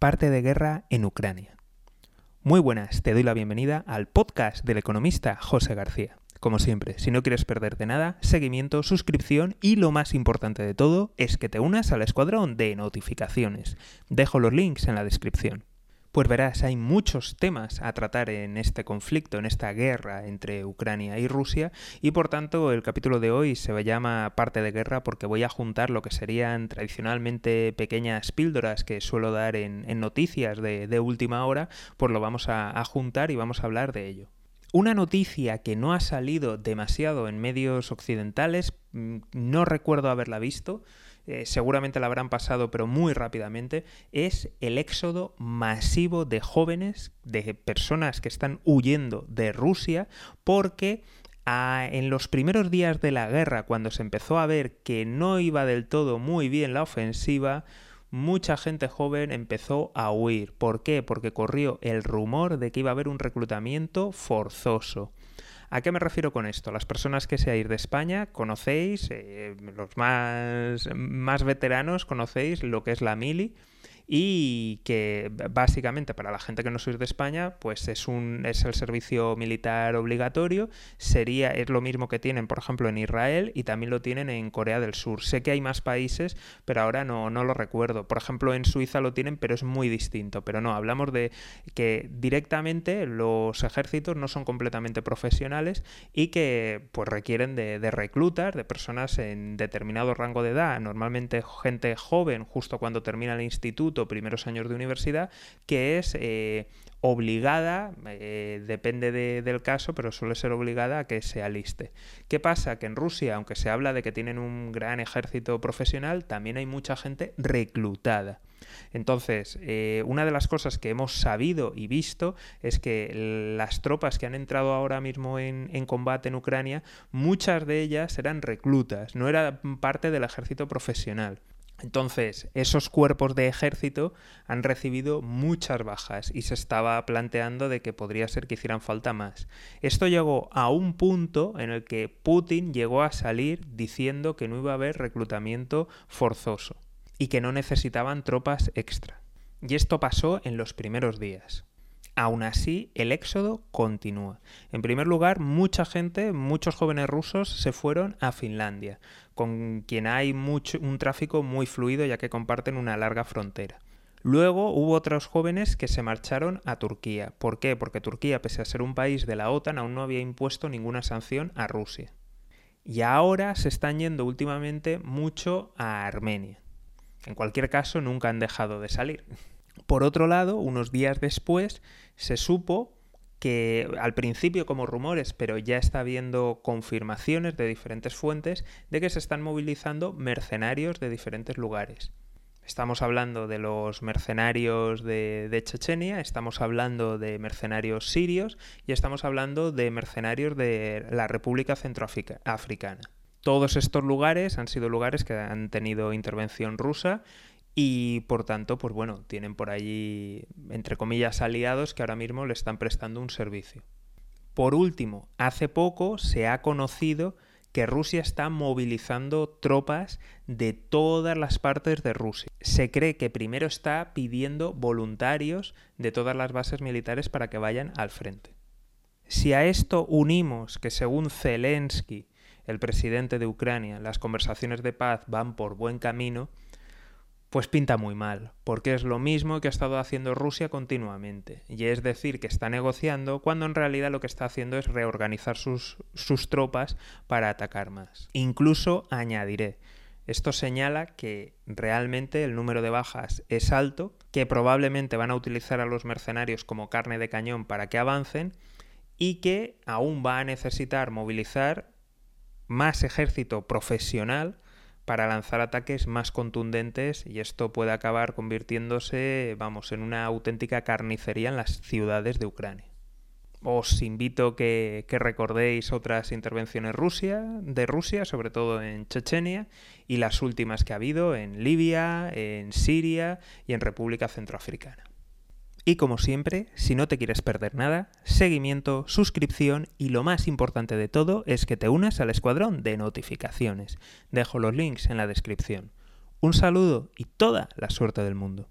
parte de guerra en Ucrania. Muy buenas, te doy la bienvenida al podcast del economista José García. Como siempre, si no quieres perderte nada, seguimiento, suscripción y lo más importante de todo es que te unas al escuadrón de notificaciones. Dejo los links en la descripción. Pues verás, hay muchos temas a tratar en este conflicto, en esta guerra entre Ucrania y Rusia, y por tanto el capítulo de hoy se llama parte de guerra porque voy a juntar lo que serían tradicionalmente pequeñas píldoras que suelo dar en, noticias de, última hora, pues lo vamos a juntar y vamos a hablar de ello. Una noticia que no ha salido demasiado en medios occidentales, mm, no recuerdo haberla visto, eh, seguramente la habrán pasado, pero muy rápidamente, es el éxodo masivo de jóvenes, de personas que están huyendo de Rusia, porque ah, en los primeros días de la guerra, cuando se empezó a ver que no iba del todo muy bien la ofensiva, mucha gente joven empezó a huir. ¿Por qué? Porque corrió el rumor de que iba a haber un reclutamiento forzoso. ¿A qué me refiero con esto? Las personas que seáis de España conocéis, eh, los más, más veteranos conocéis lo que es la mili y que básicamente para la gente que no sois de España, pues es un es el servicio militar obligatorio, sería es lo mismo que tienen, por ejemplo, en Israel y también lo tienen en Corea del Sur. Sé que hay más países, pero ahora no no lo recuerdo. Por ejemplo, en Suiza lo tienen, pero es muy distinto, pero no, hablamos de que directamente los ejércitos no son completamente profesionales y que pues requieren de, de reclutas, de personas en determinado rango de edad, normalmente gente joven justo cuando termina el instituto primeros años de universidad, que es eh, obligada, eh, depende del caso, pero suele ser obligada a que se aliste. ¿Qué pasa? Que en Rusia, aunque se habla de que tienen un gran ejército profesional, también hay mucha gente reclutada. Entonces, eh, una de las cosas que hemos sabido y visto es que las tropas que han entrado ahora mismo en, en combate en Ucrania, muchas de ellas eran reclutas, no eran parte del ejército profesional. Entonces, esos cuerpos de ejército han recibido muchas bajas y se estaba planteando de que podría ser que hicieran falta más. Esto llegó a un punto en el que Putin llegó a salir diciendo que no iba a haber reclutamiento forzoso y que no necesitaban tropas extra. Y esto pasó en los primeros días. Aún así, el éxodo continúa. En primer lugar, mucha gente, muchos jóvenes rusos se fueron a Finlandia, con quien hay un tráfico muy fluido ya que comparten una larga frontera. Luego hubo otros jóvenes que se marcharon a Turquía. ¿Por qué? Porque Turquía, pese a ser un país de la OTAN, aún no había impuesto ninguna sanción a Rusia. Y ahora se están yendo últimamente mucho a Armenia. En cualquier caso, nunca han dejado de salir. Por otro lado, unos días después se supo que al principio como rumores, pero ya está habiendo confirmaciones de diferentes fuentes de que se están movilizando mercenarios de diferentes lugares. Estamos hablando de los mercenarios de, Chechenia, estamos hablando de mercenarios sirios y estamos hablando de mercenarios de la República Centroafricana. Todos estos lugares han sido lugares que han tenido intervención rusa y por tanto, pues bueno, tienen por allí, entre comillas, aliados que ahora mismo le están prestando un servicio. Por último, hace poco se ha conocido que Rusia está movilizando tropas de todas las partes de Rusia. Se cree que primero está pidiendo voluntarios de todas las bases militares para que vayan al frente. Si a esto unimos que según Zelensky, el presidente de Ucrania, las conversaciones de paz van por buen camino, pues pinta muy mal, porque es lo mismo que ha estado haciendo Rusia continuamente, y es decir, que está negociando cuando en realidad lo que está haciendo es reorganizar sus, sus tropas para atacar más. Incluso añadiré, esto señala que realmente el número de bajas es alto, que probablemente van a utilizar a los mercenarios como carne de cañón para que avancen y que aún va a necesitar movilizar más ejército profesional para lanzar ataques más contundentes y esto puede acabar convirtiéndose, vamos, en una auténtica carnicería en las ciudades de Ucrania. Os invito que, que recordéis otras intervenciones Rusia, de Rusia, sobre todo en Chechenia, y las últimas que ha habido en Libia, en Siria y en República Centroafricana. Y como siempre, si no te quieres perder nada, seguimiento, suscripción y lo más importante de todo es que te unas al escuadrón de notificaciones. Dejo los links en la descripción. Un saludo y toda la suerte del mundo.